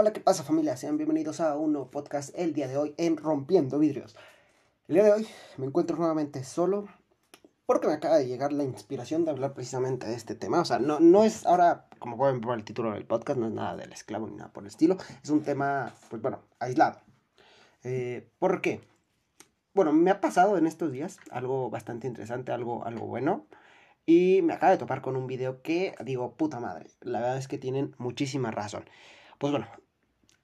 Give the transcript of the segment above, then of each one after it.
Hola, ¿qué pasa familia? Sean bienvenidos a un nuevo podcast el día de hoy en Rompiendo Vidrios. El día de hoy me encuentro nuevamente solo porque me acaba de llegar la inspiración de hablar precisamente de este tema. O sea, no, no es ahora, como pueden ver el título del podcast, no es nada del esclavo ni nada por el estilo. Es un tema, pues bueno, aislado. Eh, ¿Por qué? Bueno, me ha pasado en estos días algo bastante interesante, algo, algo bueno. Y me acaba de topar con un video que digo, puta madre, la verdad es que tienen muchísima razón. Pues bueno,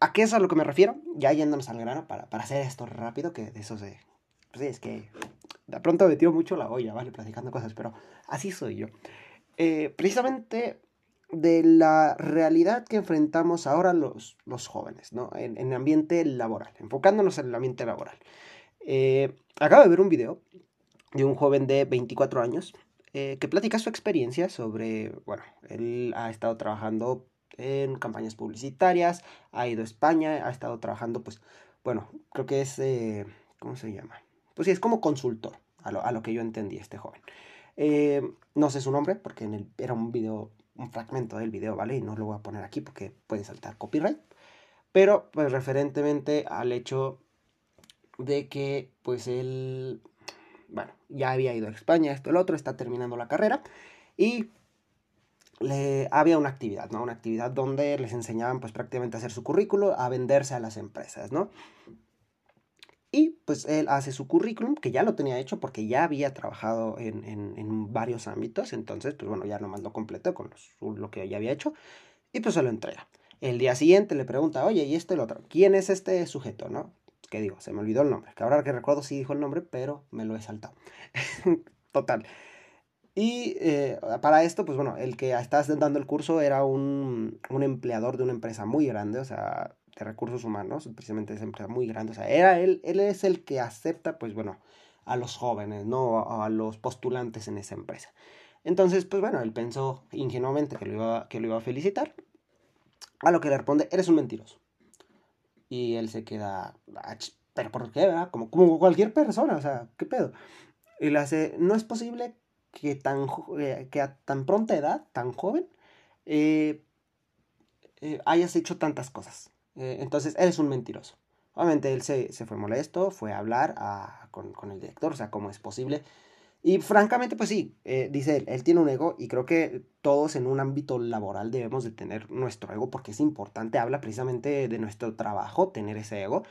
¿A qué es a lo que me refiero? Ya yéndonos al grano para, para hacer esto rápido, que de eso se... Pues sí, es que de pronto me tiro mucho la olla, ¿vale? Platicando cosas, pero así soy yo. Eh, precisamente de la realidad que enfrentamos ahora los, los jóvenes, ¿no? En, el ambiente laboral, enfocándonos en el ambiente laboral. Eh, acabo de ver un video de un joven de 24 años eh, que platica su experiencia sobre, bueno, él ha estado trabajando en campañas publicitarias, ha ido a España, ha estado trabajando, pues, bueno, creo que es, eh, ¿cómo se llama? Pues sí, es como consultor, a lo, a lo que yo entendí este joven. Eh, no sé su nombre, porque era un video, un fragmento del video, ¿vale? Y no lo voy a poner aquí porque puede saltar copyright. Pero, pues, referentemente al hecho de que, pues, él, bueno, ya había ido a España, esto, el otro, está terminando la carrera. Y le, había una actividad, ¿no? Una actividad donde les enseñaban pues prácticamente a hacer su currículo, a venderse a las empresas, ¿no? Y pues él hace su currículum, que ya lo tenía hecho porque ya había trabajado en, en, varios ámbitos, entonces pues bueno, ya nomás lo completó con lo que ya había hecho y pues se lo entrega. El día siguiente le pregunta, oye, ¿y este el otro? ¿Quién es este sujeto, no? Que digo, se me olvidó el nombre, que ahora que recuerdo sí dijo el nombre, pero me lo he saltado. Total. Y eh, para esto, pues bueno, el que estaba dando el curso era un, un, empleador de una empresa muy grande, o sea, de recursos humanos, precisamente esa empresa muy grande, o sea, era él, él es el que acepta, pues bueno, a los jóvenes, ¿no? A, los postulantes en esa empresa. Entonces, pues bueno, él pensó ingenuamente que lo iba, que lo iba a felicitar, a lo que le responde, eres un mentiroso. Y él se queda, pero ¿por qué? Como, como cualquier persona, o sea, ¿qué pedo? Y le hace, no es posible que, tan, eh, que a tan pronta edad, tan joven, eh, eh, hayas hecho tantas cosas. entonces, eres un mentiroso. Obviamente él se, fue molesto, fue a hablar con, con, el director, o sea, cómo es posible. Y francamente, pues sí, dice él, él tiene un ego y creo que todos en un ámbito laboral debemos de tener nuestro ego porque es importante, habla precisamente de nuestro trabajo, tener ese ego.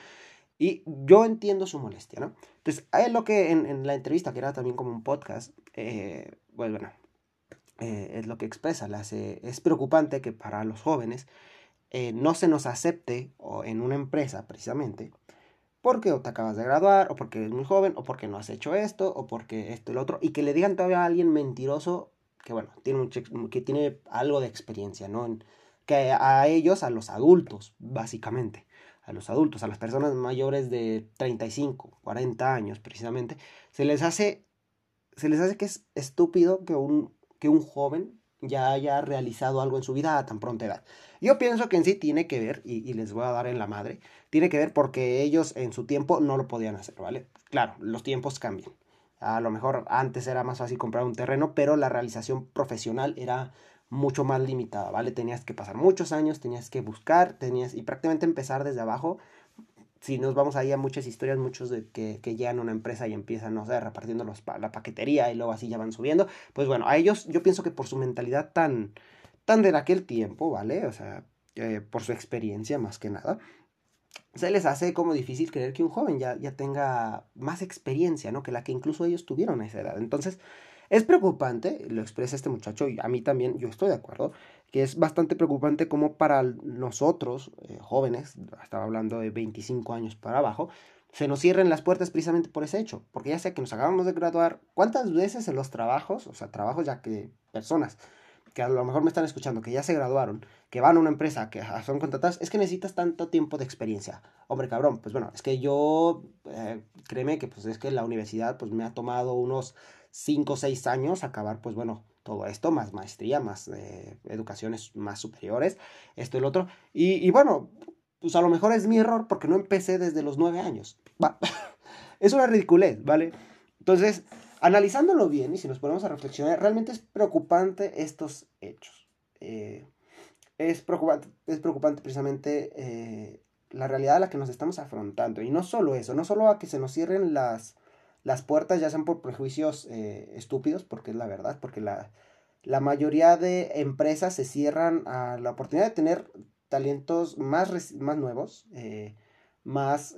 Y yo entiendo su molestia, ¿no? Entonces, a él lo que en, la entrevista, que era también como un podcast, eh, pues bueno, eh, es lo que expresa, es preocupante que para los jóvenes eh, no se nos acepte o en una empresa precisamente porque o te acabas de graduar, o porque eres muy joven, o porque no has hecho esto, o porque esto y lo otro, y que le digan todavía a alguien mentiroso que, bueno, tiene, que tiene algo de experiencia, ¿no? Que a ellos, a los adultos, básicamente a los adultos, a las personas mayores de 35, 40 años precisamente, se les hace, se les hace que es estúpido que un, que un joven ya haya realizado algo en su vida a tan pronta edad. Yo pienso que en sí tiene que ver, y, y, les voy a dar en la madre, tiene que ver porque ellos en su tiempo no lo podían hacer, ¿vale? Claro, los tiempos cambian. A lo mejor antes era más fácil comprar un terreno, pero la realización profesional era mucho más limitada, ¿vale? Tenías que pasar muchos años, tenías que buscar, tenías y prácticamente empezar desde abajo. Si nos vamos ahí a muchas historias, muchos de que, que llegan a una empresa y empiezan, no sé, repartiendo los, la paquetería y luego así ya van subiendo, pues bueno, a ellos yo pienso que por su mentalidad tan, tan de aquel tiempo, ¿vale? O sea, eh, por su experiencia más que nada, se les hace como difícil creer que un joven ya, ya tenga más experiencia, ¿no? Que la que incluso ellos tuvieron a esa edad. Entonces, es preocupante, lo expresa este muchacho y a mí también, yo estoy de acuerdo, que es bastante preocupante como para nosotros, eh, jóvenes, estaba hablando de 25 años para abajo, se nos cierren las puertas precisamente por ese hecho, porque ya sea que nos acabamos de graduar, ¿cuántas veces en los trabajos, o sea, trabajos ya que personas que a lo mejor me están escuchando, que ya se graduaron, que van a una empresa, que son contratadas, es que necesitas tanto tiempo de experiencia. Hombre, cabrón, pues bueno, es que yo, eh, créeme que pues es que la universidad pues me ha tomado unos 5 o 6 años acabar, pues bueno, todo esto, más maestría, más eh, educaciones más superiores, esto y lo otro. Y, bueno, pues a lo mejor es mi error porque no empecé desde los 9 años. es una ridiculez, ¿vale? Entonces, analizándolo bien y si nos ponemos a reflexionar, realmente es preocupante estos hechos. Eh, es preocupante, es preocupante precisamente eh, la realidad a la que nos estamos afrontando. Y no solo eso, no solo a que se nos cierren las, las puertas, ya sean por prejuicios eh, estúpidos, porque es la verdad, porque la, la mayoría de empresas se cierran a la oportunidad de tener talentos más, más nuevos, eh, más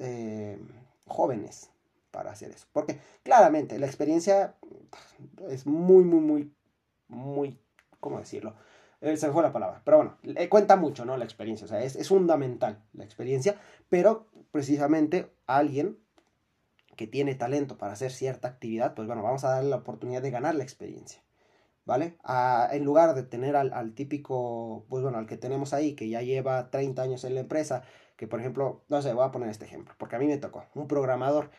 jóvenes para hacer eso. Porque claramente la experiencia es muy, muy, muy, muy, ¿cómo decirlo? Eh, se dejó la palabra, pero bueno, cuenta mucho, ¿no? La experiencia, o sea, es, fundamental la experiencia, pero precisamente alguien que tiene talento para hacer cierta actividad, pues bueno, vamos a darle la oportunidad de ganar la experiencia, ¿vale? en lugar de tener al, típico, pues bueno, al que tenemos ahí, que ya lleva 30 años en la empresa, que por ejemplo, no sé, voy a poner este ejemplo, porque a mí me tocó, un programador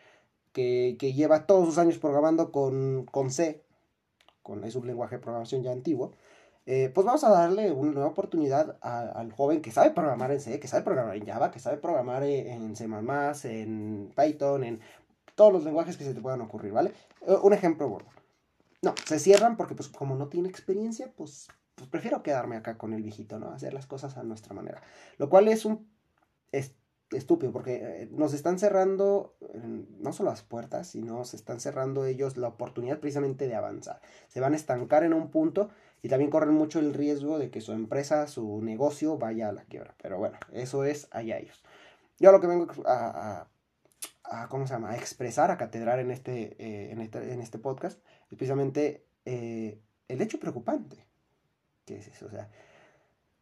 que, que lleva todos sus años programando con, con C, con, es un lenguaje de programación ya antiguo, eh, pues vamos a darle una nueva oportunidad al joven que sabe programar en C, que sabe programar en Java, que sabe programar en C++, en Python, en todos los lenguajes que se te puedan ocurrir, ¿vale? Eh, un ejemplo bueno. No, se cierran porque pues como no tiene experiencia, pues, pues, prefiero quedarme acá con el viejito, ¿no? Hacer las cosas a nuestra manera. Lo cual es un... Es, estúpido porque eh, nos están cerrando no solo las puertas, sino se están cerrando ellos la oportunidad precisamente de avanzar. Se van a estancar en un punto y también corren mucho el riesgo de que su empresa, su negocio vaya a la quiebra. Pero bueno, eso es allá ellos. Yo lo que vengo a, ¿cómo se llama? A expresar, a catedrar en este, eh, en este, en este podcast, es precisamente eh, el hecho preocupante. que es eso? O sea,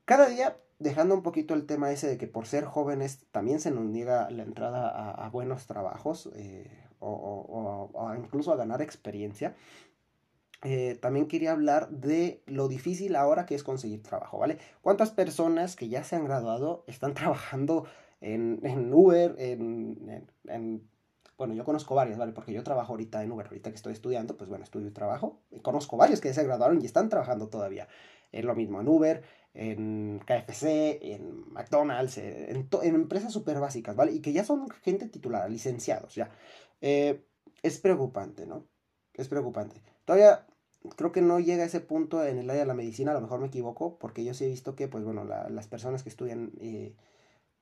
cada día dejando un poquito el tema ese de que por ser jóvenes también se nos niega la entrada a, buenos trabajos eh, o, incluso a ganar experiencia, eh, también quería hablar de lo difícil ahora que es conseguir trabajo, ¿vale? ¿Cuántas personas que ya se han graduado están trabajando en, en Uber, en, en, bueno, yo conozco varias, ¿vale? Porque yo trabajo ahorita en Uber, ahorita que estoy estudiando, pues bueno, estudio y trabajo. Y conozco varios que se graduaron y están trabajando todavía. Es lo mismo en Uber, en KFC, en McDonald's, en, empresas súper básicas, ¿vale? Y que ya son gente titulada, licenciados, ya. Eh, es preocupante, ¿no? Es preocupante. Todavía creo que no llega a ese punto en el área de la medicina, a lo mejor me equivoco, porque yo sí he visto que, pues bueno, las personas que estudian, eh,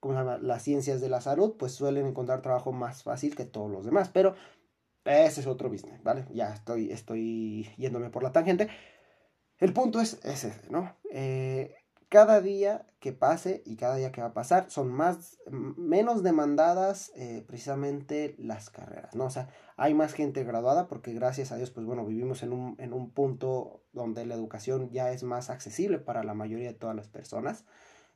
¿cómo se llama? Las ciencias de la salud, pues suelen encontrar trabajo más fácil que todos los demás, pero ese es otro business, ¿vale? Ya estoy, estoy yéndome por la tangente. El punto es, ese, ¿no? Eh, cada día que pase y cada día que va a pasar son más, menos demandadas eh, precisamente las carreras, ¿no? O sea, hay más gente graduada porque gracias a Dios, pues bueno, vivimos en un, en un punto donde la educación ya es más accesible para la mayoría de todas las personas.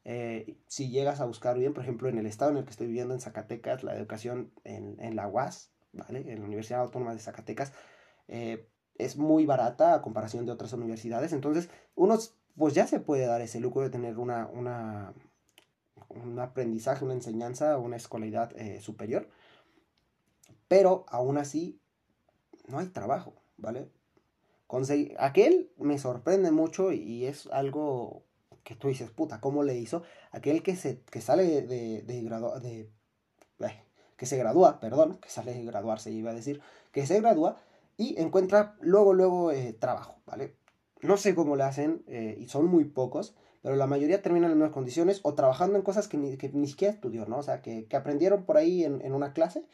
Eh, si llegas a buscar bien, por ejemplo, en el estado en el que estoy viviendo, en Zacatecas, la educación en, en la UAS, ¿vale? En la Universidad Autónoma de Zacatecas, eh, es muy barata a comparación de otras universidades. Entonces, unos pues ya se puede dar ese lujo de tener una, una un aprendizaje, una enseñanza, una escolaridad eh, superior. Pero aún así, no hay trabajo, ¿vale? aquel me sorprende mucho y es algo que tú dices, puta, ¿cómo le hizo? Aquel que, se, que sale de, de, de, que se gradúa, perdón, que sale de graduarse, iba a decir, que se gradúa y encuentra luego, luego eh, trabajo, ¿vale? No sé cómo lo hacen eh, y son muy pocos, pero la mayoría terminan en unas condiciones o trabajando en cosas que ni, que ni siquiera estudió, ¿no? O sea, que, que aprendieron por ahí en, en, una clase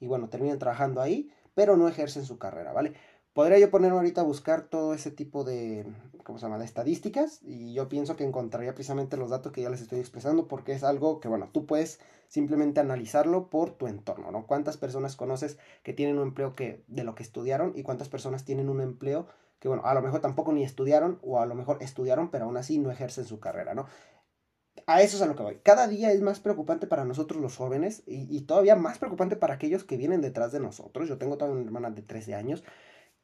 y bueno, terminan trabajando ahí, pero no ejercen su carrera, ¿vale? Podría yo ponerme ahorita a buscar todo ese tipo de, ¿cómo se llama?, estadísticas y yo pienso que encontraría precisamente los datos que ya les estoy expresando porque es algo que, bueno, tú puedes simplemente analizarlo por tu entorno, ¿no? ¿Cuántas personas conoces que tienen un empleo que, de lo que estudiaron y cuántas personas tienen un empleo que bueno, a lo mejor tampoco ni estudiaron o a lo mejor estudiaron, pero aún así no ejercen su carrera, ¿no? A eso es a lo que voy. Cada día es más preocupante para nosotros los jóvenes y, todavía más preocupante para aquellos que vienen detrás de nosotros. Yo tengo también una hermana de 13 años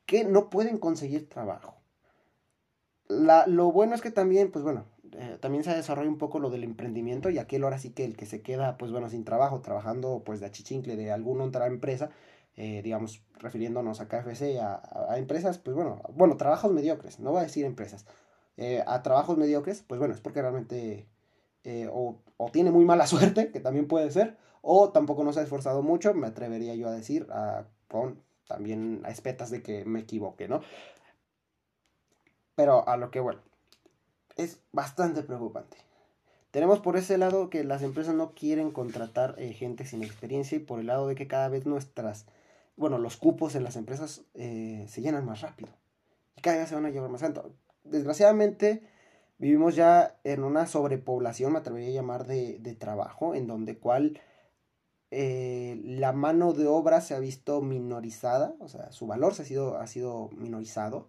que no pueden conseguir trabajo. La, lo bueno es que también, pues bueno, eh, también se desarrolla un poco lo del emprendimiento y aquel ahora sí que el que se queda, pues bueno, sin trabajo, trabajando pues de achichincle de alguna otra empresa, eh, digamos, refiriéndonos a KFC, a, a, empresas, pues bueno, bueno, trabajos mediocres, no voy a decir empresas, eh, a trabajos mediocres, pues bueno, es porque realmente o, o, tiene muy mala suerte, que también puede ser, o tampoco no se ha esforzado mucho, me atrevería yo a decir, a, con también a espetas de que me equivoque, ¿no? Pero a lo que, bueno, es bastante preocupante. tenemos por ese lado que las empresas no quieren contratar eh, gente sin experiencia y por el lado de que cada vez nuestras, bueno, los cupos en las empresas eh, se llenan más rápido. Y cada vez se van a llevar más alto. Desgraciadamente vivimos ya en una sobrepoblación, me atrevería a llamar, de, de trabajo, en donde cual eh, la mano de obra se ha visto minorizada, o sea, su valor se ha sido, ha sido minorizado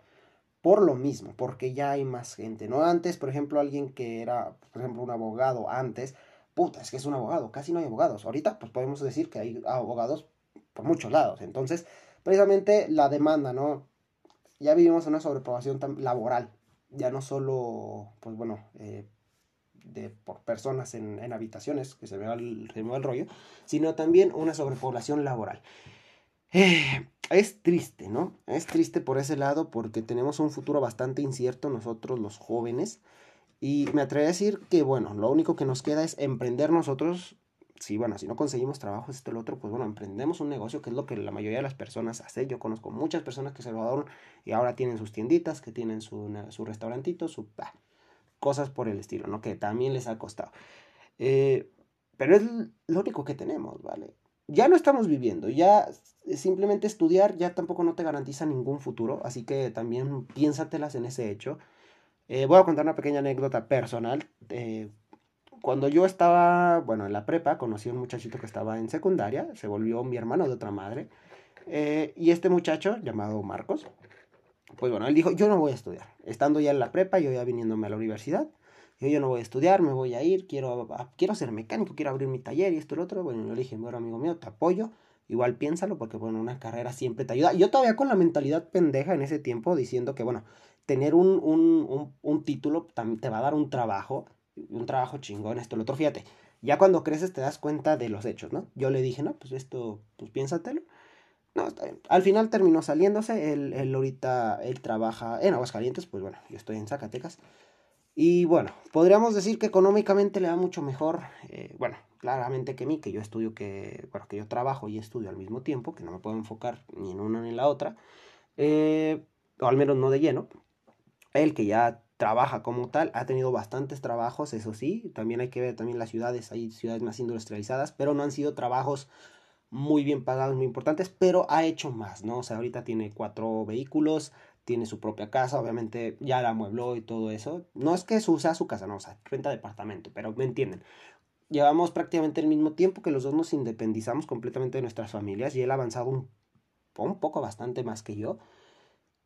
por lo mismo, porque ya hay más gente, ¿no? Antes, por ejemplo, alguien que era, por ejemplo, un abogado antes, puta, es que es un abogado, casi no hay abogados. Ahorita, pues podemos decir que hay abogados por muchos lados. Entonces, precisamente la demanda, ¿no? Ya vivimos una sobrepoblación laboral, ya no solo, pues bueno, eh, de, por personas en, habitaciones, que se me, va el, se el rollo, sino también una sobrepoblación laboral. Eh, es triste, ¿no? Es triste por ese lado porque tenemos un futuro bastante incierto nosotros los jóvenes. Y me atrevo a decir que, bueno, lo único que nos queda es emprender nosotros. Si, bueno, si no conseguimos trabajo, esto, el otro, pues bueno, emprendemos un negocio, que es lo que la mayoría de las personas hace. Yo conozco muchas personas que se lo y ahora tienen sus tienditas, que tienen su, su restaurantito, su cosas por el estilo, ¿no? Que también les ha costado. Eh, pero es lo único que tenemos, ¿vale? Ya no estamos viviendo, ya simplemente estudiar ya tampoco no te garantiza ningún futuro, así que también piénsatelas en ese hecho. Eh, voy a contar una pequeña anécdota personal. Eh, cuando yo estaba, bueno, en la prepa, conocí a un muchachito que estaba en secundaria, se volvió mi hermano de otra madre, y este muchacho, llamado Marcos, pues bueno, él dijo, yo no voy a estudiar. Estando ya en la prepa, yo ya viniéndome a la universidad, yo, no voy a estudiar, me voy a ir, quiero, quiero ser mecánico, quiero abrir mi taller y esto y lo otro. Bueno, le dije, bueno, amigo mío, te apoyo. Igual piénsalo porque, bueno, una carrera siempre te ayuda. Yo todavía con la mentalidad pendeja en ese tiempo diciendo que, bueno, tener un, un, un, un título te va a dar un trabajo, un trabajo chingón, esto, lo otro. Fíjate, ya cuando creces te das cuenta de los hechos, ¿no? Yo le dije, no, pues esto, pues piénsatelo. Al final terminó saliéndose. Él, él ahorita, él trabaja en Aguascalientes, pues bueno, yo estoy en Zacatecas. Y bueno, podríamos decir que económicamente le va mucho mejor, eh, bueno, claramente que mí, que yo estudio, que, bueno, que yo trabajo y estudio al mismo tiempo, que no me puedo enfocar ni en una ni en la otra, eh, o al menos no de lleno. Él que ya trabaja como tal, ha tenido bastantes trabajos, eso sí, también hay que ver también las ciudades, hay ciudades más industrializadas, pero no han sido trabajos muy bien pagados, muy importantes, pero ha hecho más, ¿no? O sea, ahorita tiene cuatro vehículos, tiene su propia casa, obviamente ya la amuebló y todo eso. No es que sea su casa, no, o sea, renta departamento, pero me entienden. Llevamos prácticamente el mismo tiempo que los dos nos independizamos completamente de nuestras familias y él ha avanzado un, un poco bastante más que yo.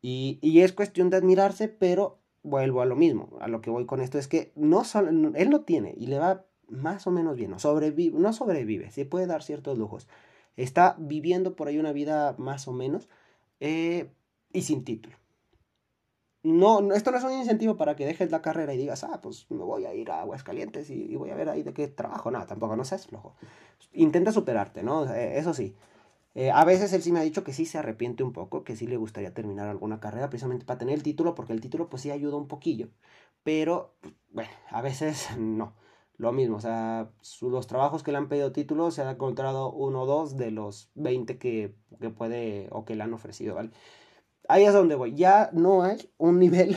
Y, y, es cuestión de admirarse, pero vuelvo a lo mismo. A lo que voy con esto es que no solo, él no tiene y le va más o menos bien, no sobrevive, no sobrevive, se puede dar ciertos lujos está viviendo por ahí una vida más o menos eh, y sin título. No, esto no es un incentivo para que dejes la carrera y digas, ah, pues me voy a ir a Aguascalientes y, voy a ver ahí de qué trabajo. No, tampoco, no seas flojo. Intenta superarte, ¿no? Eh, eso sí. Eh, a veces él sí me ha dicho que sí se arrepiente un poco, que sí le gustaría terminar alguna carrera precisamente para tener el título, porque el título pues sí ayuda un poquillo. Pero, bueno, a veces no lo mismo, o sea, los trabajos que le han pedido títulos se ha encontrado uno o dos de los 20 que, puede o que le han ofrecido, ¿vale? Ahí es donde voy, ya no hay un nivel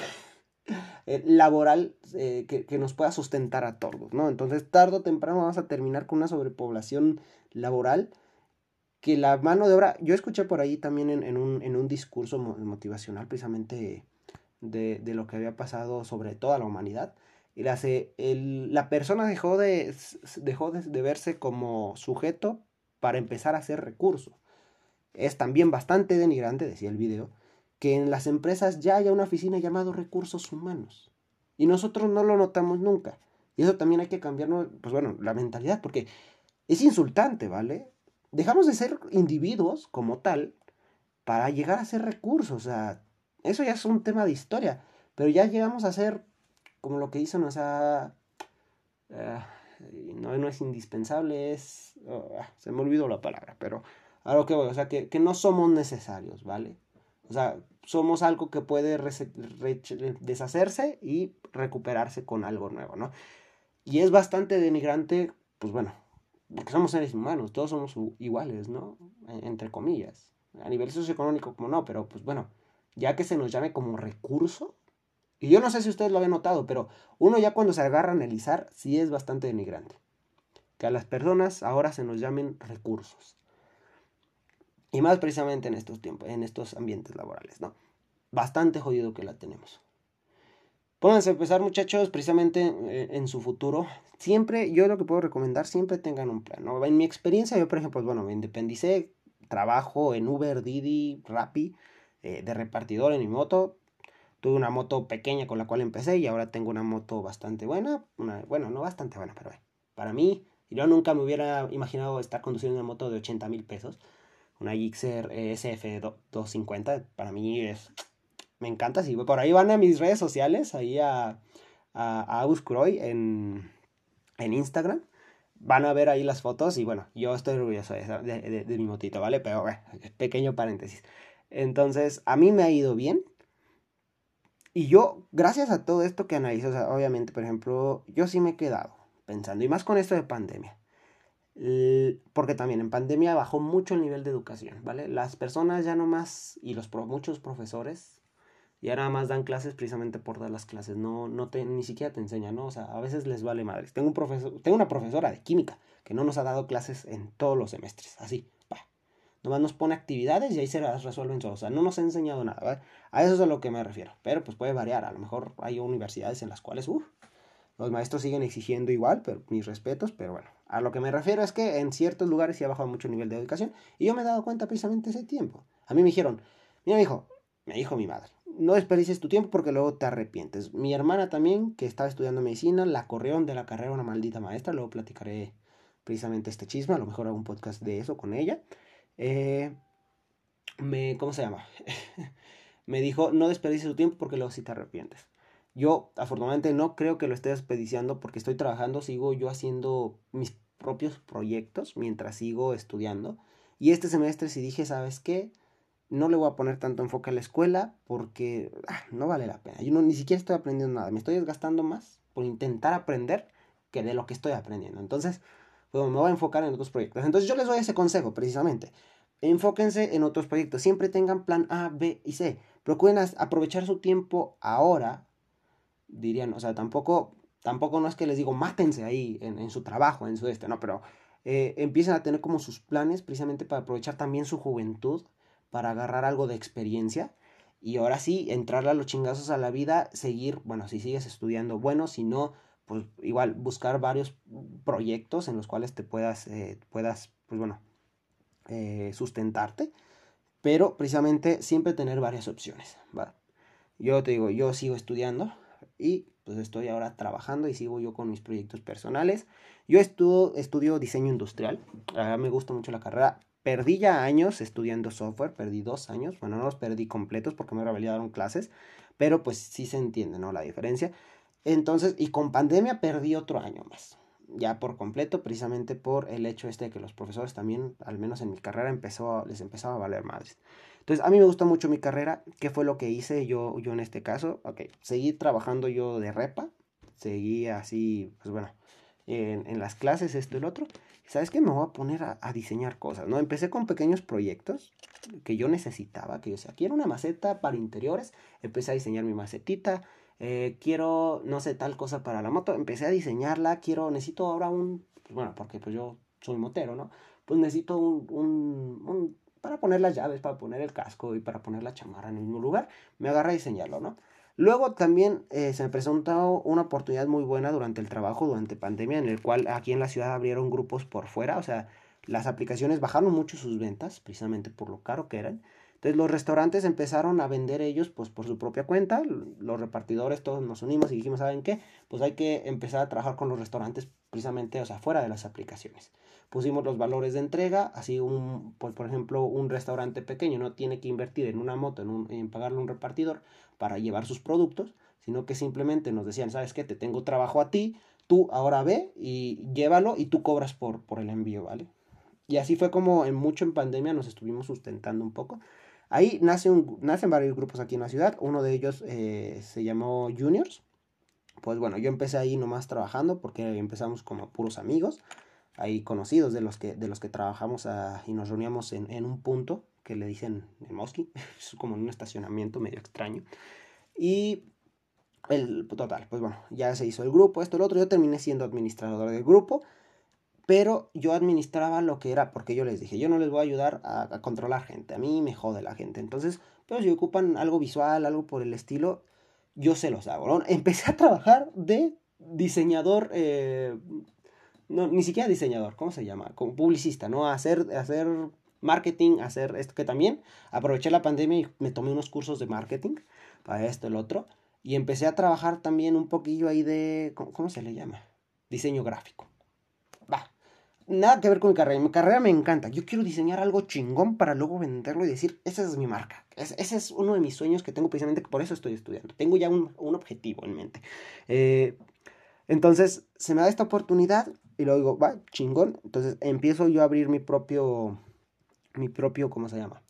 eh, laboral eh, que, nos pueda sustentar a todos, ¿no? Entonces, tarde o temprano vamos a terminar con una sobrepoblación laboral que la mano de obra, yo escuché por ahí también en, un, discurso motivacional precisamente de, de lo que había pasado sobre toda la humanidad, y el, la persona dejó, de, dejó de, verse como sujeto para empezar a hacer recurso. Es también bastante denigrante, decía el video, que en las empresas ya haya una oficina llamada recursos humanos. Y nosotros no lo notamos nunca. Y eso también hay que cambiarnos, pues bueno, la mentalidad, porque es insultante, ¿vale? Dejamos de ser individuos como tal para llegar a ser recursos. O sea, eso ya es un tema de historia. Pero ya llegamos a ser como lo que hizo, sea, eh, no, no, es indispensable, es, ah, se me olvidó la palabra, pero a lo que voy, o sea, que, no somos necesarios, ¿vale? O sea, somos algo que puede deshacerse y recuperarse con algo nuevo, ¿no? Y es bastante denigrante, pues bueno, porque somos seres humanos, todos somos iguales, ¿no? E, entre comillas. A nivel socioeconómico, como no, pero pues bueno, ya que se nos llame como recurso, Y yo no sé si ustedes lo habían notado, pero uno ya cuando se agarra a analizar, sí es bastante denigrante. Que a las personas ahora se nos llamen recursos. Y más precisamente en estos tiempos, en estos ambientes laborales, ¿no? Bastante jodido que la tenemos. Pónganse a empezar, muchachos, precisamente eh, en su futuro. Siempre, yo lo que puedo recomendar, siempre tengan un plan. ¿no? En mi experiencia, yo, por ejemplo, bueno, me independicé, trabajo en Uber, Didi, Rappi, eh, de repartidor en mi moto. Tuve una moto pequeña con la cual empecé y ahora tengo una moto bastante buena. bueno, no bastante buena, pero para mí, yo nunca me hubiera imaginado estar conduciendo una moto de 80 mil pesos. Una Gixxer eh, SF 250, para mí es me encanta. Si por ahí van a mis redes sociales, ahí a, a, a en, en Instagram, van a ver ahí las fotos y bueno, yo estoy orgulloso de, de, mi motito, ¿vale? Pero bueno, pequeño paréntesis. Entonces, a mí me ha ido bien. Y yo, gracias a todo esto que analizo, obviamente, por ejemplo, yo sí me he quedado pensando, y más con esto de pandemia. Porque también en pandemia bajó mucho el nivel de educación, ¿vale? Las personas ya no más, y los muchos profesores y ahora más dan clases precisamente por dar las clases, no, no te, ni siquiera te enseñan, ¿no? O sea, a veces les vale madres. Tengo, un profesor, tengo una profesora de química que no nos ha dado clases en todos los semestres, así. Nomás nos pone actividades y ahí se las resuelven todos. O sea, no nos ha enseñado nada. A eso es a lo que me refiero. Pero pues puede variar. A lo mejor hay universidades en las cuales, uff, los maestros siguen exigiendo igual, pero mis respetos, pero bueno. A lo que me refiero es que en ciertos lugares sí ha bajado mucho el nivel de educación y yo me he dado cuenta precisamente ese tiempo. A mí me dijeron, mira, hijo, me dijo mi madre, no desperdicies tu tiempo porque luego te arrepientes. Mi hermana también, que estaba estudiando medicina, la corrieron de la carrera una maldita maestra. Luego platicaré precisamente este chisme. A lo mejor hago un podcast de eso con ella. Eh, me, ¿Cómo se llama? me dijo, no desperdicies tu tiempo porque luego sí te arrepientes. Yo, afortunadamente, no creo que lo esté desperdiciando porque estoy trabajando, sigo yo haciendo mis propios proyectos mientras sigo estudiando. Y este semestre sí dije, ¿sabes qué? no le voy a poner tanto enfoque a la escuela porque ah, no vale la pena. Yo no, ni siquiera estoy aprendiendo nada. Me estoy desgastando más por intentar aprender que de lo que estoy aprendiendo. Entonces, pues me voy a enfocar en otros proyectos. Entonces yo les doy ese consejo precisamente. Enfóquense en otros proyectos. Siempre tengan plan A, B y C. Procuren aprovechar su tiempo ahora. Dirían, o sea, tampoco, tampoco no es que les digo mátense ahí en, su trabajo, en su este, no, pero eh, empiecen a tener como sus planes precisamente para aprovechar también su juventud para agarrar algo de experiencia y ahora sí, entrarle a los chingazos a la vida, seguir, bueno, si sigues estudiando, bueno, si no, pues igual buscar varios proyectos en los cuales te puedas, eh, puedas, pues bueno, eh, sustentarte, pero precisamente siempre tener varias opciones, ¿va? Yo te digo, yo sigo estudiando y pues estoy ahora trabajando y sigo yo con mis proyectos personales. Yo estudio, estudio diseño industrial, a mí me gusta mucho la carrera, Perdí ya años estudiando software, perdí dos años, bueno, no los perdí completos porque me revalidaron clases, pero pues sí se entiende, ¿no? La diferencia. Entonces, y con pandemia perdí otro año más, ya por completo, precisamente por el hecho este de que los profesores también, al menos en mi carrera, empezó, les empezaba a valer madres. Entonces, a mí me gusta mucho mi carrera. ¿Qué fue lo que hice yo, yo en este caso? Ok, seguí trabajando yo de repa, seguí así, pues bueno, en, en las clases, esto y lo otro. ¿sabes qué? Me voy a poner a, diseñar cosas, ¿no? Empecé con pequeños proyectos que yo necesitaba, que yo decía, quiero una maceta para interiores, empecé a diseñar mi macetita, eh, quiero, no sé, tal cosa para la moto, empecé a diseñarla, quiero, necesito ahora un, pues bueno, porque pues yo soy motero, ¿no? Pues necesito un, un, un, para poner las llaves, para poner el casco y para poner la chamarra en el mismo lugar, me agarré a diseñarlo, ¿no? Luego también eh, se me presentó una oportunidad muy buena durante el trabajo, durante pandemia, en el cual aquí en la ciudad abrieron grupos por fuera, o sea, las aplicaciones bajaron mucho sus ventas, precisamente por lo caro que eran. Entonces los restaurantes empezaron a vender ellos pues por su propia cuenta, los repartidores todos nos unimos y dijimos, ¿saben qué? Pues hay que empezar a trabajar con los restaurantes precisamente, o sea, fuera de las aplicaciones. Pusimos los valores de entrega, así un, pues, por ejemplo, un restaurante pequeño no tiene que invertir en una moto, en, en pagarle un repartidor para llevar sus productos, sino que simplemente nos decían, ¿sabes qué? Te tengo trabajo a ti, tú ahora ve y llévalo y tú cobras por, por el envío, ¿vale? Y así fue como en mucho en pandemia nos estuvimos sustentando un poco. Ahí nace un, nacen varios grupos aquí en la ciudad. Uno de ellos eh, se llamó Juniors. Pues bueno, yo empecé ahí nomás trabajando porque empezamos como puros amigos, ahí conocidos de los que, de los que trabajamos ah, y nos reuníamos en, en, un punto que le dicen el Mosqui, es como en un estacionamiento medio extraño. Y el total, pues bueno, ya se hizo el grupo, esto, el otro. Yo terminé siendo administrador del grupo, pero yo administraba lo que era, porque yo les dije, yo no les voy a ayudar a, controlar gente, a mí me jode la gente. Entonces, pero si ocupan algo visual, algo por el estilo, yo se los hago. ¿no? Empecé a trabajar de diseñador, eh, no, ni siquiera diseñador, ¿cómo se llama? Como publicista, ¿no? hacer, hacer marketing, hacer esto que también aproveché la pandemia y me tomé unos cursos de marketing para esto, el otro. Y empecé a trabajar también un poquillo ahí de, ¿cómo, se le llama? Diseño gráfico. Nada que ver con mi carrera. Mi carrera me encanta. Yo quiero diseñar algo chingón para luego venderlo y decir, esa es mi marca. ese es uno de mis sueños que tengo precisamente, por eso estoy estudiando. Tengo ya un, objetivo en mente. Eh, entonces, se me da esta oportunidad y luego digo, va, chingón. Entonces, empiezo yo a abrir mi propio, mi propio, ¿cómo se llama?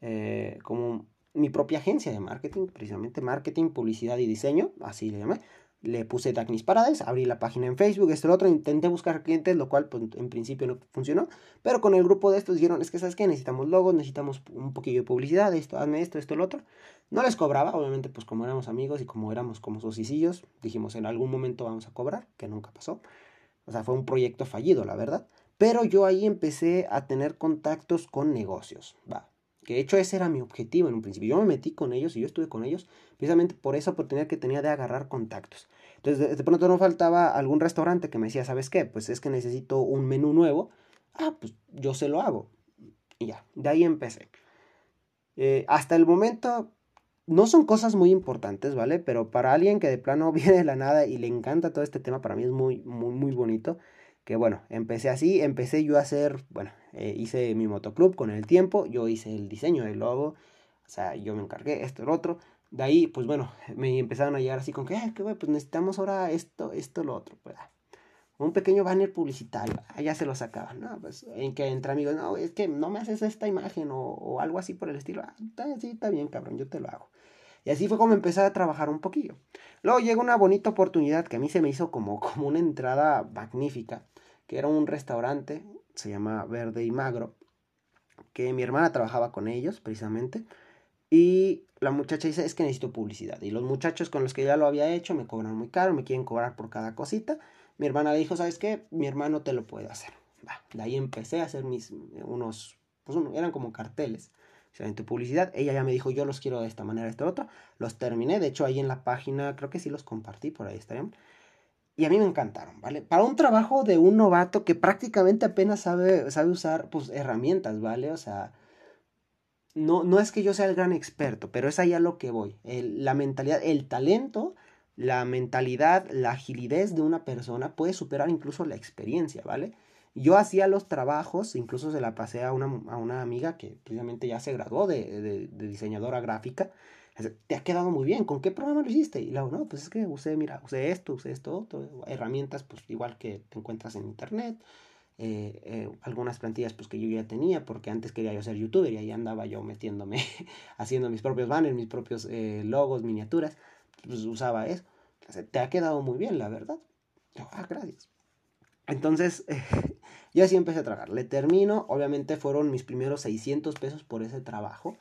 Eh, como mi propia agencia de marketing, precisamente marketing, publicidad y diseño, así le llamé. Le puse Tacnis Paradise, abrí la página en Facebook, esto, lo otro, intenté buscar clientes, lo cual pues, en principio no funcionó, pero con el grupo de estos dijeron, es que sabes qué, necesitamos logos, necesitamos un poquillo de publicidad, esto, hazme esto, esto, lo otro. No les cobraba, obviamente pues como éramos amigos y como éramos como socisillos, dijimos en algún momento vamos a cobrar, que nunca pasó. O sea, fue un proyecto fallido, la verdad. Pero yo ahí empecé a tener contactos con negocios, va. Que de hecho ese era mi objetivo en un principio. Yo me metí con ellos y yo estuve con ellos precisamente por esa oportunidad que tenía de agarrar contactos. Entonces de, pronto no faltaba algún restaurante que me decía, ¿sabes qué? Pues es que necesito un menú nuevo. Ah, pues yo se lo hago. Y ya, de ahí empecé. Eh, hasta el momento no son cosas muy importantes, ¿vale? Pero para alguien que de plano viene de la nada y le encanta todo este tema, para mí es muy, muy, muy bonito que bueno, empecé así, empecé yo a hacer, bueno, eh, hice mi motoclub con el tiempo, yo hice el diseño del logo, o sea, yo me encargué esto, el otro, de ahí, pues bueno, me empezaron a llegar así con que, ay, que pues necesitamos ahora esto, esto, lo otro, pues, un pequeño banner publicitario, allá se lo sacaban, ¿no? Pues en que entre amigos, no, es que no me haces esta imagen o, algo así por el estilo, ah, sí, está bien, cabrón, yo te lo hago. Y así fue como empecé a trabajar un poquillo. Luego llega una bonita oportunidad que a mí se me hizo como, como una entrada magnífica que era un restaurante, se llama Verde y Magro, que mi hermana trabajaba con ellos precisamente. Y la muchacha dice, es que necesito publicidad. Y los muchachos con los que ya lo había hecho me cobran muy caro, me quieren cobrar por cada cosita. Mi hermana le dijo, ¿sabes qué? Mi hermano te lo puede hacer. de ahí empecé a hacer mis, unos, pues eran como carteles. tu publicidad. Ella ya me dijo, yo los quiero de esta manera, este otro. Los terminé. De hecho, ahí en la página, creo que sí los compartí, por ahí estarían y a mí me encantaron, ¿vale? Para un trabajo de un novato que prácticamente apenas sabe, sabe usar pues, herramientas, ¿vale? O sea, no, no es que yo sea el gran experto, pero es allá lo que voy. la mentalidad, el talento, la mentalidad, la agilidad de una persona puede superar incluso la experiencia, ¿vale? Yo hacía los trabajos, incluso se la pasé a una, a una amiga que precisamente ya se graduó de, de, diseñadora gráfica te ha quedado muy bien, ¿con qué programa lo hiciste? Y luego, no, pues es que usé, mira, usé esto, usé esto, otro, herramientas, pues igual que te encuentras en internet, eh, eh, algunas plantillas pues que yo ya tenía, porque antes quería yo ser youtuber y ahí andaba yo metiéndome, haciendo mis propios banners, mis propios eh, logos, miniaturas, pues usaba eso. te ha quedado muy bien, la verdad. ah, gracias. Entonces, yo así empecé a trabajar. Le termino, obviamente fueron mis primeros 600 pesos por ese trabajo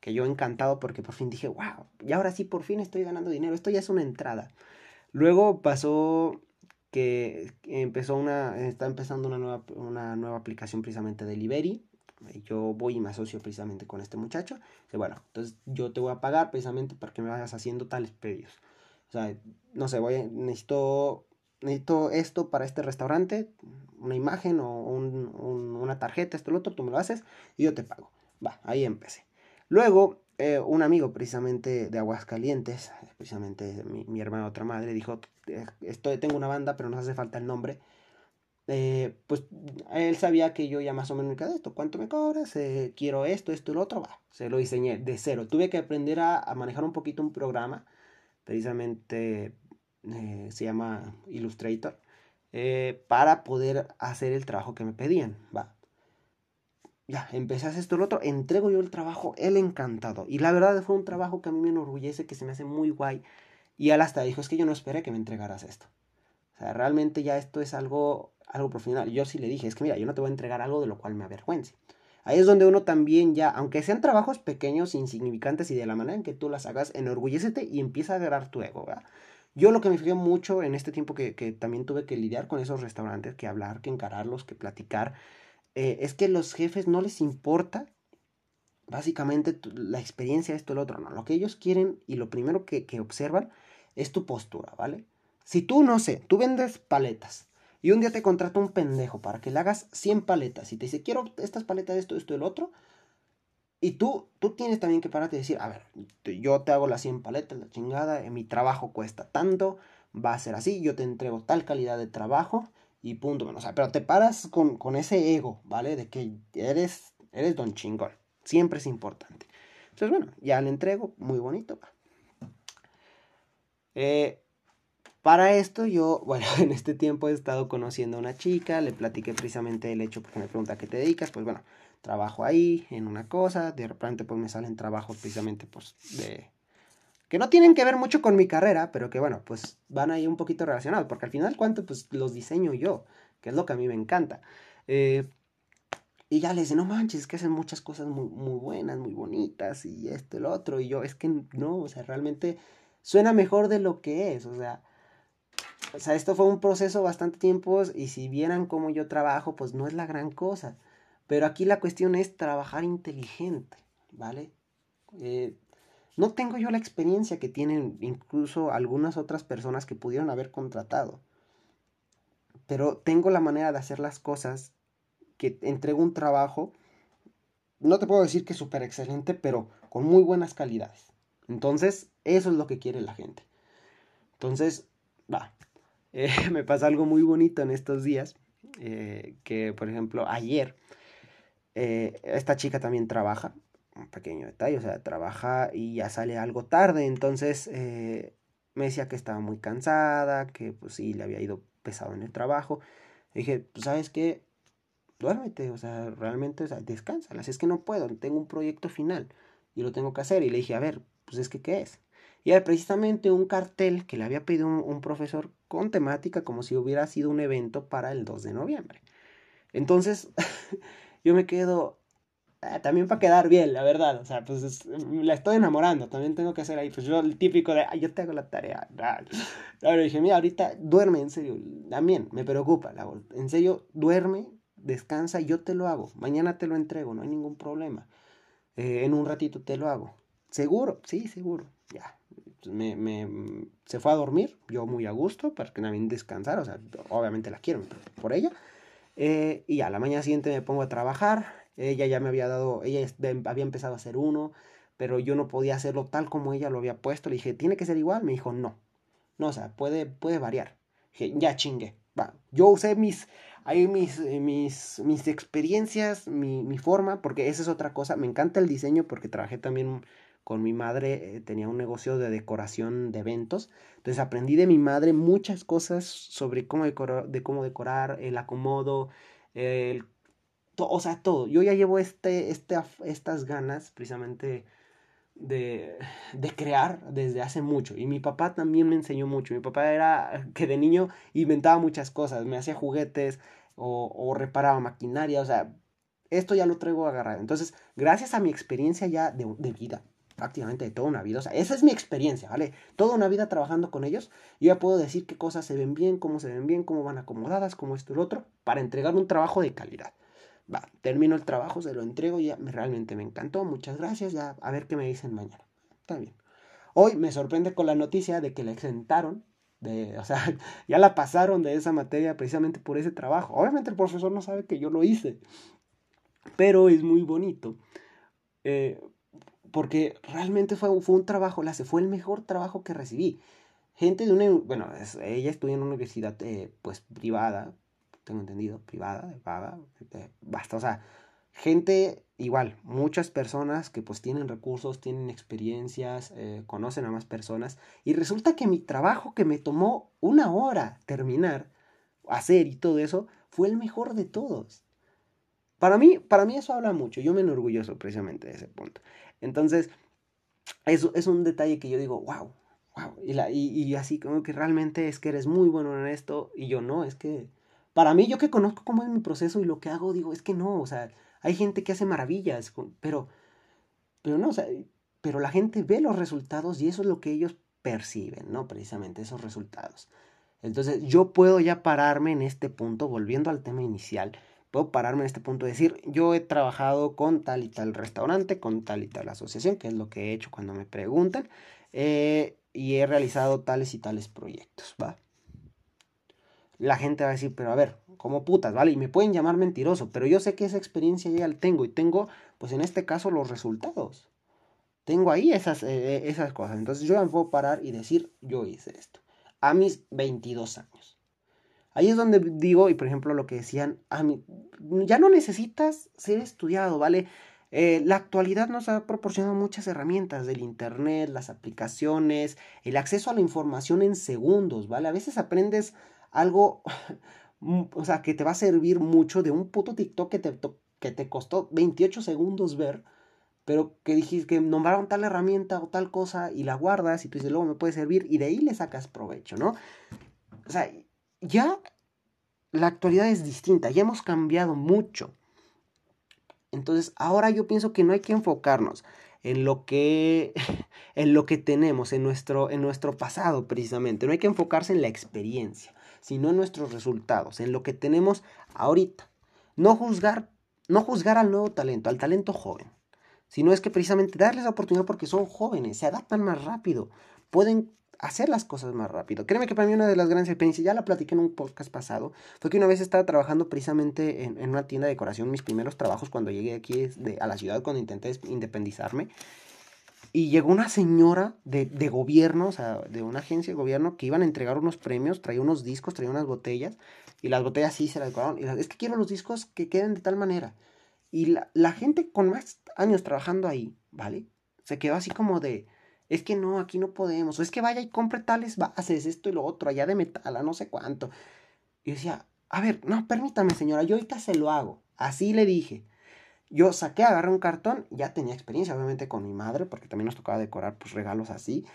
que yo encantado porque por fin dije, wow, y ahora sí por fin estoy ganando dinero, esto ya es una entrada. Luego pasó que empezó una, está empezando una nueva, una nueva aplicación precisamente de Delivery. Yo voy y me asocio precisamente con este muchacho. Dice, bueno, entonces yo te voy a pagar precisamente para que me vayas haciendo tales pedidos. O sea, no sé, voy, necesito, necesito esto para este restaurante, una imagen o una tarjeta, esto, lo otro, tú me lo haces y yo te pago. Va, ahí empecé. Luego, eh, un amigo precisamente de Aguascalientes, precisamente mi, mi hermana otra madre, dijo, eh, estoy, tengo una banda, pero nos hace falta el nombre. Eh, pues él sabía que yo ya más o menos me quedé esto, ¿cuánto me cobras? quiero esto, esto y lo otro, va, se lo diseñé de cero. Tuve que aprender a, a manejar un poquito un programa, precisamente se llama Illustrator, para poder hacer el trabajo que me pedían, va ya, empecé a hacer esto lo otro, entrego yo el trabajo, él encantado. Y la verdad fue un trabajo que a mí me enorgullece, que se me hace muy guay. Y él hasta dijo, es que yo no esperé que me entregaras esto. O sea, realmente ya esto es algo, algo profesional. Yo sí le dije, es que mira, yo no te voy a entregar algo de lo cual me avergüence. Ahí es donde uno también ya, aunque sean trabajos pequeños, insignificantes y de la manera en que tú las hagas, enorgullécete y empieza a agarrar tu ego. Yo lo que me fijé mucho en este tiempo que, también tuve que lidiar con esos restaurantes, que hablar, que encararlos, que platicar, eh, es que los jefes no les importa básicamente la experiencia, esto, el otro, no. Lo que ellos quieren y lo primero que, que observan es tu postura, ¿vale? Si tú, no sé, tú vendes paletas y un día te contrata un pendejo para que le hagas 100 paletas y te dice, quiero estas paletas, esto, esto, el otro, y tú, tú tienes también que pararte y decir, a ver, yo te hago las 100 paletas, la chingada, mi trabajo cuesta tanto, va a ser así, yo te entrego tal calidad de trabajo y punto menos. O sea, pero te paras con, con ese ego, ¿vale? De que eres, eres don chingón. Siempre es importante. Entonces, bueno, ya le entrego, muy bonito. Eh, para esto yo, bueno, en este tiempo he estado conociendo a una chica, le platiqué precisamente el hecho porque me pregunta qué te dedicas, pues bueno, trabajo ahí en una cosa, de repente pues me salen trabajos precisamente pues de que no tienen que ver mucho con mi carrera, pero que bueno, pues van ahí un poquito relacionados, porque al final cuánto pues los diseño yo, que es lo que a mí me encanta. Eh, y ya les dice, no manches, es que hacen muchas cosas muy, muy buenas, muy bonitas, y esto, el otro, y yo, es que no, o sea, realmente suena mejor de lo que es, o sea, o sea, esto fue un proceso bastante tiempo, y si vieran cómo yo trabajo, pues no es la gran cosa. Pero aquí la cuestión es trabajar inteligente, ¿vale? Eh, no tengo yo la experiencia que tienen incluso algunas otras personas que pudieron haber contratado. Pero tengo la manera de hacer las cosas que entrego un trabajo, no te puedo decir que súper excelente, pero con muy buenas calidades. Entonces, eso es lo que quiere la gente. Entonces, va. Eh, me pasa algo muy bonito en estos días, eh, que por ejemplo, ayer eh, esta chica también trabaja, un pequeño detalle, o sea, trabaja y ya sale algo tarde, entonces eh, me decía que estaba muy cansada, que pues sí, le había ido pesado en el trabajo. dije, pues sabes qué, duérmete, o sea, realmente, o sea, descansa, es que no puedo, tengo un proyecto final y lo tengo que hacer. Y le dije, a ver, pues es que, ¿qué es? Y era precisamente un cartel que le había pedido un, un profesor con temática como si hubiera sido un evento para el 2 de noviembre. Entonces, yo me quedo, ah, también para quedar bien, la verdad, o sea, pues la estoy enamorando, también tengo que hacer ahí, pues yo el típico de, yo te hago la tarea. Ahora dije, mira, ahorita duerme, en serio, también me preocupa, la, en serio, duerme, descansa, yo te lo hago, mañana te lo entrego, no hay ningún problema, eh, en un ratito te lo hago. ¿Seguro? Sí, seguro, ya. Me, me, se fue a dormir, yo muy a gusto, para que también descansar, o sea, obviamente la quiero por ella. Eh, y a la mañana siguiente me pongo a trabajar. Ella ya me había dado, ella había empezado a hacer uno, pero yo no podía hacerlo tal como ella lo había puesto. Le dije, ¿tiene que ser igual? Me dijo, no. No, o sea, puede, puede variar. Dije, ya chingue. Va. Yo usé mis, ahí mis, eh, mis, mis experiencias, mi, mi forma, porque esa es otra cosa. Me encanta el diseño porque trabajé también con mi madre, eh, tenía un negocio de decoración de eventos. Entonces aprendí de mi madre muchas cosas sobre cómo decorar, de cómo decorar el acomodo, el, o sea, todo. Yo ya llevo este, este, estas ganas precisamente de, de, crear desde hace mucho. Y mi papá también me enseñó mucho. Mi papá era que de niño inventaba muchas cosas, me hacía juguetes o, reparaba maquinaria, o sea, esto ya lo traigo agarrado. Entonces, gracias a mi experiencia ya de, de vida, prácticamente de toda una vida. O sea, esa es mi experiencia, ¿vale? Toda una vida trabajando con ellos. Yo ya puedo decir qué cosas se ven bien, cómo se ven bien, cómo van acomodadas, cómo esto y lo otro, para entregar un trabajo de calidad. Va, termino el trabajo, se lo entrego, ya realmente me encantó, muchas gracias, ya a ver qué me dicen mañana. Está bien. Hoy me sorprende con la noticia de que la exentaron, de, o sea, ya la pasaron de esa materia precisamente por ese trabajo. Obviamente el profesor no sabe que yo lo hice, pero es muy bonito. Eh, porque realmente fue, fue un trabajo, la, fue el mejor trabajo que recibí. Gente de una, bueno, ella estudia en una universidad eh, pues privada, tengo entendido, privada, paga, basta, o sea, gente igual, muchas personas que pues tienen recursos, tienen experiencias, eh, conocen a más personas y resulta que mi trabajo que me tomó una hora terminar, hacer y todo eso, fue el mejor de todos. Para mí, para mí eso habla mucho, yo me enorgulloso precisamente de ese punto. Entonces, eso es un detalle que yo digo, wow, wow. Y, la, y, así como que realmente es que eres muy bueno en esto y yo no, es que para mí yo que conozco cómo es mi proceso y lo que hago, digo, es que no, o sea, Hay gente que hace maravillas, pero, pero no, o sea, pero la gente ve los resultados y eso es lo que ellos perciben, ¿no? Precisamente esos resultados. Entonces yo puedo ya pararme en este punto, volviendo al tema inicial, puedo pararme en este punto y decir, yo he trabajado con tal y tal restaurante, con tal y tal asociación, que es lo que he hecho cuando me preguntan, eh, y he realizado tales y tales proyectos, ¿va? La gente va a decir, pero a ver, como putas, ¿vale? Y me pueden llamar mentiroso, pero yo sé que esa experiencia ya la tengo y tengo, pues en este caso, los resultados. Tengo ahí esas, eh, esas cosas. Entonces yo me puedo parar y decir, yo hice esto a mis 22 años. Ahí es donde digo, y por ejemplo lo que decían, a mí, ya no necesitas ser estudiado, ¿vale? Eh, la actualidad nos ha proporcionado muchas herramientas del Internet, las aplicaciones, el acceso a la información en segundos, ¿vale? A veces aprendes algo, o sea, que te va a servir mucho de un puto TikTok que te, que te costó 28 segundos ver pero que dijiste que nombraron tal herramienta o tal cosa y la guardas y tú dices, luego me puede servir y de ahí le sacas provecho, ¿no? O sea, ya la actualidad es distinta, ya hemos cambiado mucho. Entonces, ahora yo pienso que no hay que enfocarnos en lo que en lo que tenemos en nuestro en nuestro pasado precisamente, no hay que enfocarse en la experiencia, sino en nuestros resultados, en lo que tenemos ahorita. No juzgar no juzgar al nuevo talento, al talento joven sino es que precisamente darles la oportunidad porque son jóvenes, se adaptan más rápido, pueden hacer las cosas más rápido. Créeme que para mí una de las grandes experiencias, ya la platiqué en un podcast pasado, fue que una vez estaba trabajando precisamente en, una tienda de decoración, mis primeros trabajos cuando llegué aquí a la ciudad, cuando intenté independizarme. Y llegó una señora de, de, gobierno, o sea, de una agencia de gobierno, que iban a entregar unos premios, traía unos discos, traía unas botellas, y las botellas sí se las decoraron. Y es que quiero los discos que queden de tal manera. Y la, gente con más años trabajando ahí, ¿vale? Se quedó así como de, es que no, aquí no podemos, o es que vaya y compre tales bases, esto y lo otro, allá de metal, a no sé cuánto. Y decía, a ver, no, permítame señora, yo ahorita se lo hago. Así le dije. Yo saqué, agarré un cartón, ya tenía experiencia obviamente con mi madre, porque también nos tocaba decorar pues regalos así.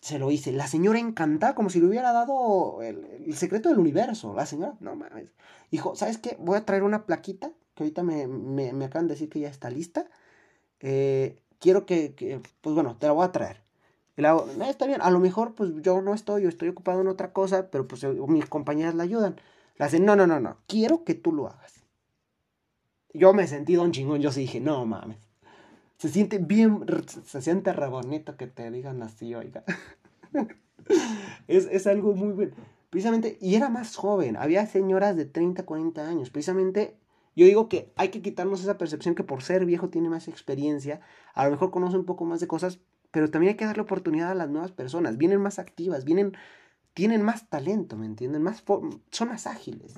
Se lo hice. La señora encantada, como si le hubiera dado el, secreto del universo. La señora, no mames. Dijo, ¿sabes qué? Voy a traer una plaquita que ahorita me, me, acaban de decir que ya está lista. Eh, quiero que, pues bueno, te la voy a traer. Y la, está bien, a lo mejor pues yo no estoy, yo estoy ocupado en otra cosa, pero pues mis compañeras la ayudan. La hacen, no, no, no, no, quiero que tú lo hagas. Yo me sentí don chingón, yo dije, no mames. Se siente bien, se siente re bonito que te digan así, oiga. es, es algo muy bueno. Precisamente, y era más joven, había señoras de 30, 40 años. Precisamente yo digo que hay que quitarnos esa percepción que por ser viejo tiene más experiencia, a lo mejor conoce un poco más de cosas, pero también hay que darle oportunidad a las nuevas personas. Vienen más activas, vienen, tienen más talento, ¿me entienden? Más son más ágiles.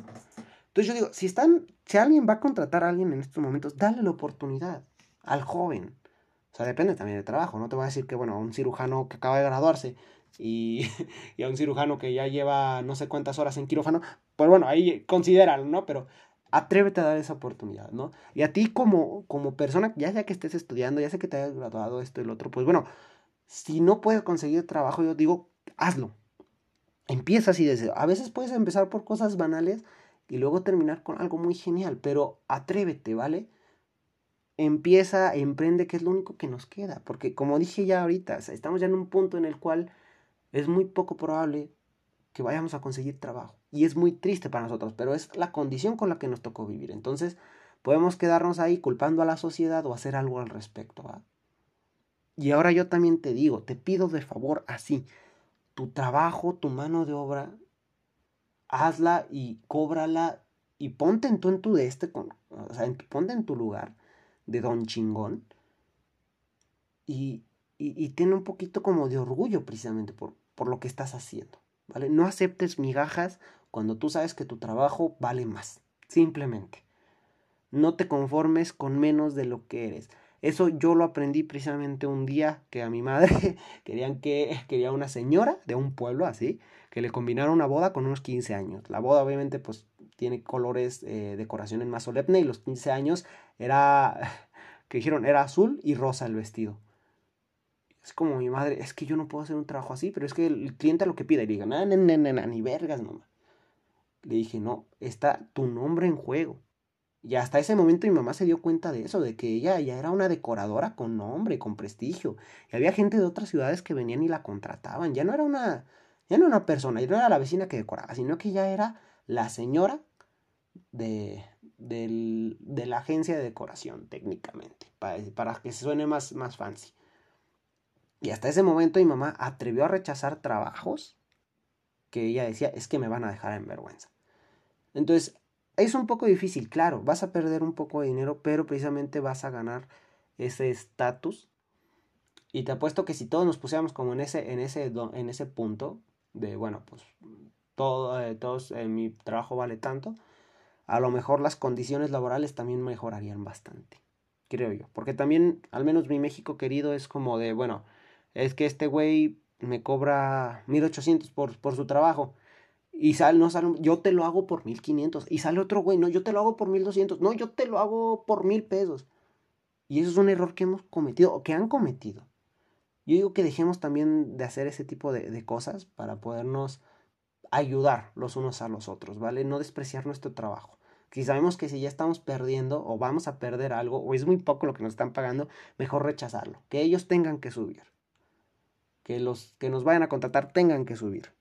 Entonces yo digo, si están, si alguien va a contratar a alguien en estos momentos, dale la oportunidad al joven. O sea, depende también del trabajo. No te voy a decir que, bueno, a un cirujano que acaba de graduarse y, y, a un cirujano que ya lleva no sé cuántas horas en quirófano, pues bueno, ahí consideran, ¿no? Pero atrévete a dar esa oportunidad, ¿no? Y a ti como, como persona, ya sea que estés estudiando, ya sea que te hayas graduado, esto y lo otro, pues bueno, si no puedes conseguir trabajo, yo digo, hazlo. Empieza así desde... A veces puedes empezar por cosas banales y luego terminar con algo muy genial, pero atrévete, ¿vale? Empieza, emprende, que es lo único que nos queda, porque como dije ya ahorita, estamos ya en un punto en el cual es muy poco probable que vayamos a conseguir trabajo. Y es muy triste para nosotros, pero es la condición con la que nos tocó vivir. Entonces, podemos quedarnos ahí culpando a la sociedad o hacer algo al respecto. Y ahora yo también te digo, te pido de favor así, tu trabajo, tu mano de obra, hazla y cóbrala y ponte en tu, en tu con, o sea, ponte en tu lugar de don chingón y, y, y un poquito como de orgullo precisamente por, por lo que estás haciendo. No aceptes migajas cuando tú sabes que tu trabajo vale más. Simplemente. No te conformes con menos de lo que eres. Eso yo lo aprendí precisamente un día que a mi madre querían que quería una señora de un pueblo así, que le combinara una boda con unos 15 años. La boda obviamente pues tiene colores, eh, decoración en más solemne y los 15 años era, que dijeron, era azul y rosa el vestido. Es como mi madre, es que yo no puedo hacer un trabajo así, pero es que el cliente lo que pide. Y le digo, no, no, no, ni vergas, mamá. Le dije, no, está tu nombre en juego. Y hasta ese momento mi mamá se dio cuenta de eso, de que ella ya era una decoradora con nombre, con prestigio. Y había gente de otras ciudades que venían y la contrataban. Ya no era una, no era una persona, ya no era la vecina que decoraba, sino que ya era la señora de, de la agencia de decoración, técnicamente, para, para, que se suene más, más fancy. Y hasta ese momento mi mamá atrevió a rechazar trabajos que ella decía, es que me van a dejar en vergüenza. Entonces, es un poco difícil, claro, vas a perder un poco de dinero, pero precisamente vas a ganar ese estatus. Y te apuesto que si todos nos pusiéramos como en ese, en ese, en ese punto de, bueno, pues todo, eh, todos, eh, mi trabajo vale tanto, a lo mejor las condiciones laborales también mejorarían bastante, creo yo. Porque también, al menos mi México querido es como de, bueno, es que este güey me cobra 1800 por, por su trabajo y sale, no sale, yo te lo hago por 1500. Y sale otro güey, no, yo te lo hago por 1200. No, yo te lo hago por mil pesos. Y eso es un error que hemos cometido o que han cometido. Yo digo que dejemos también de hacer ese tipo de, cosas para podernos ayudar los unos a los otros, ¿vale? No despreciar nuestro trabajo. Si sabemos que si ya estamos perdiendo o vamos a perder algo o es muy poco lo que nos están pagando, mejor rechazarlo. Que ellos tengan que subir. Que los que nos vayan a contratar tengan que subir.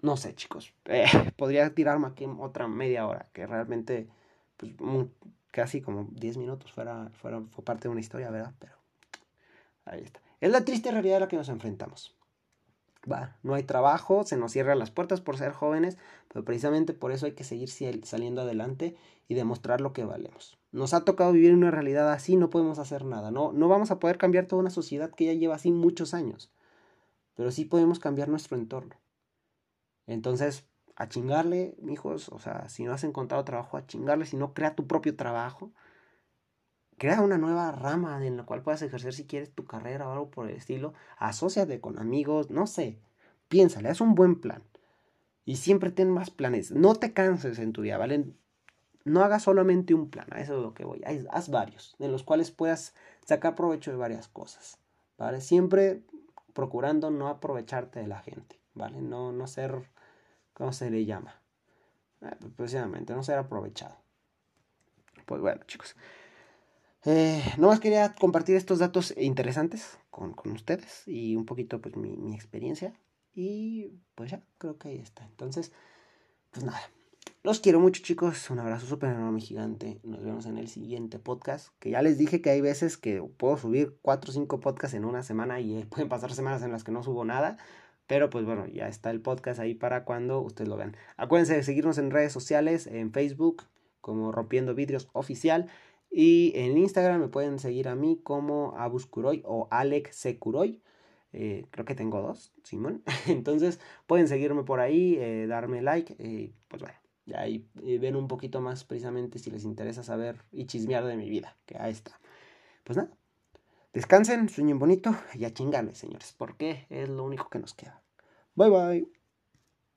No sé, chicos. Eh, podría tirarme aquí otra media hora, que realmente, pues, casi como 10 minutos fuera, fuera, fue parte de una historia, ¿verdad? Pero ahí está. Es la triste realidad a la que nos enfrentamos. Va, no hay trabajo, se nos cierran las puertas por ser jóvenes, pero precisamente por eso hay que seguir saliendo adelante y demostrar lo que valemos. Nos ha tocado vivir una realidad así, no podemos hacer nada, no, no vamos a poder cambiar toda una sociedad que ya lleva así muchos años, pero sí podemos cambiar nuestro entorno. Entonces, a chingarle, hijos, o sea, si no has encontrado trabajo, a chingarle, si no, crea tu propio trabajo. Crea una nueva rama en la cual puedas ejercer si quieres tu carrera o algo por el estilo. Asociate con amigos, no sé. Piénsale, haz un buen plan. Y siempre ten más planes. No te canses en tu día, ¿vale? No hagas solamente un plan, a eso es lo que voy. Haz, haz varios, en los cuales puedas sacar provecho de varias cosas, ¿vale? Siempre procurando no aprovecharte de la gente, ¿vale? No, no ser ¿Cómo se le llama? Eh, pues, precisamente, no ser aprovechado. Pues bueno, chicos. Eh, más quería compartir estos datos interesantes con, ustedes y un poquito pues mi, mi, experiencia. Y pues ya, creo que ahí está. Entonces, pues nada. Los quiero mucho chicos. Un abrazo súper enorme gigante. Nos vemos en el siguiente podcast. Que ya les dije que hay veces que puedo subir 4 o 5 podcasts en una semana y pueden pasar semanas en las que no subo nada. Pero pues bueno, ya está el podcast ahí para cuando ustedes lo vean. Acuérdense de seguirnos en redes sociales, en Facebook como Rompiendo Vidrios Oficial. Y en Instagram me pueden seguir a mí como Abuscuroy o Alex Securoy. Eh, creo que tengo dos, Simón. Entonces pueden seguirme por ahí, eh, darme like. y pues bueno, ahí eh, ven un poquito más precisamente si les interesa saber y chismear de mi vida. Que ahí está. Pues nada, Descansen, sueñen bonito y a chingarle, señores, porque es lo único que nos queda. Bye bye.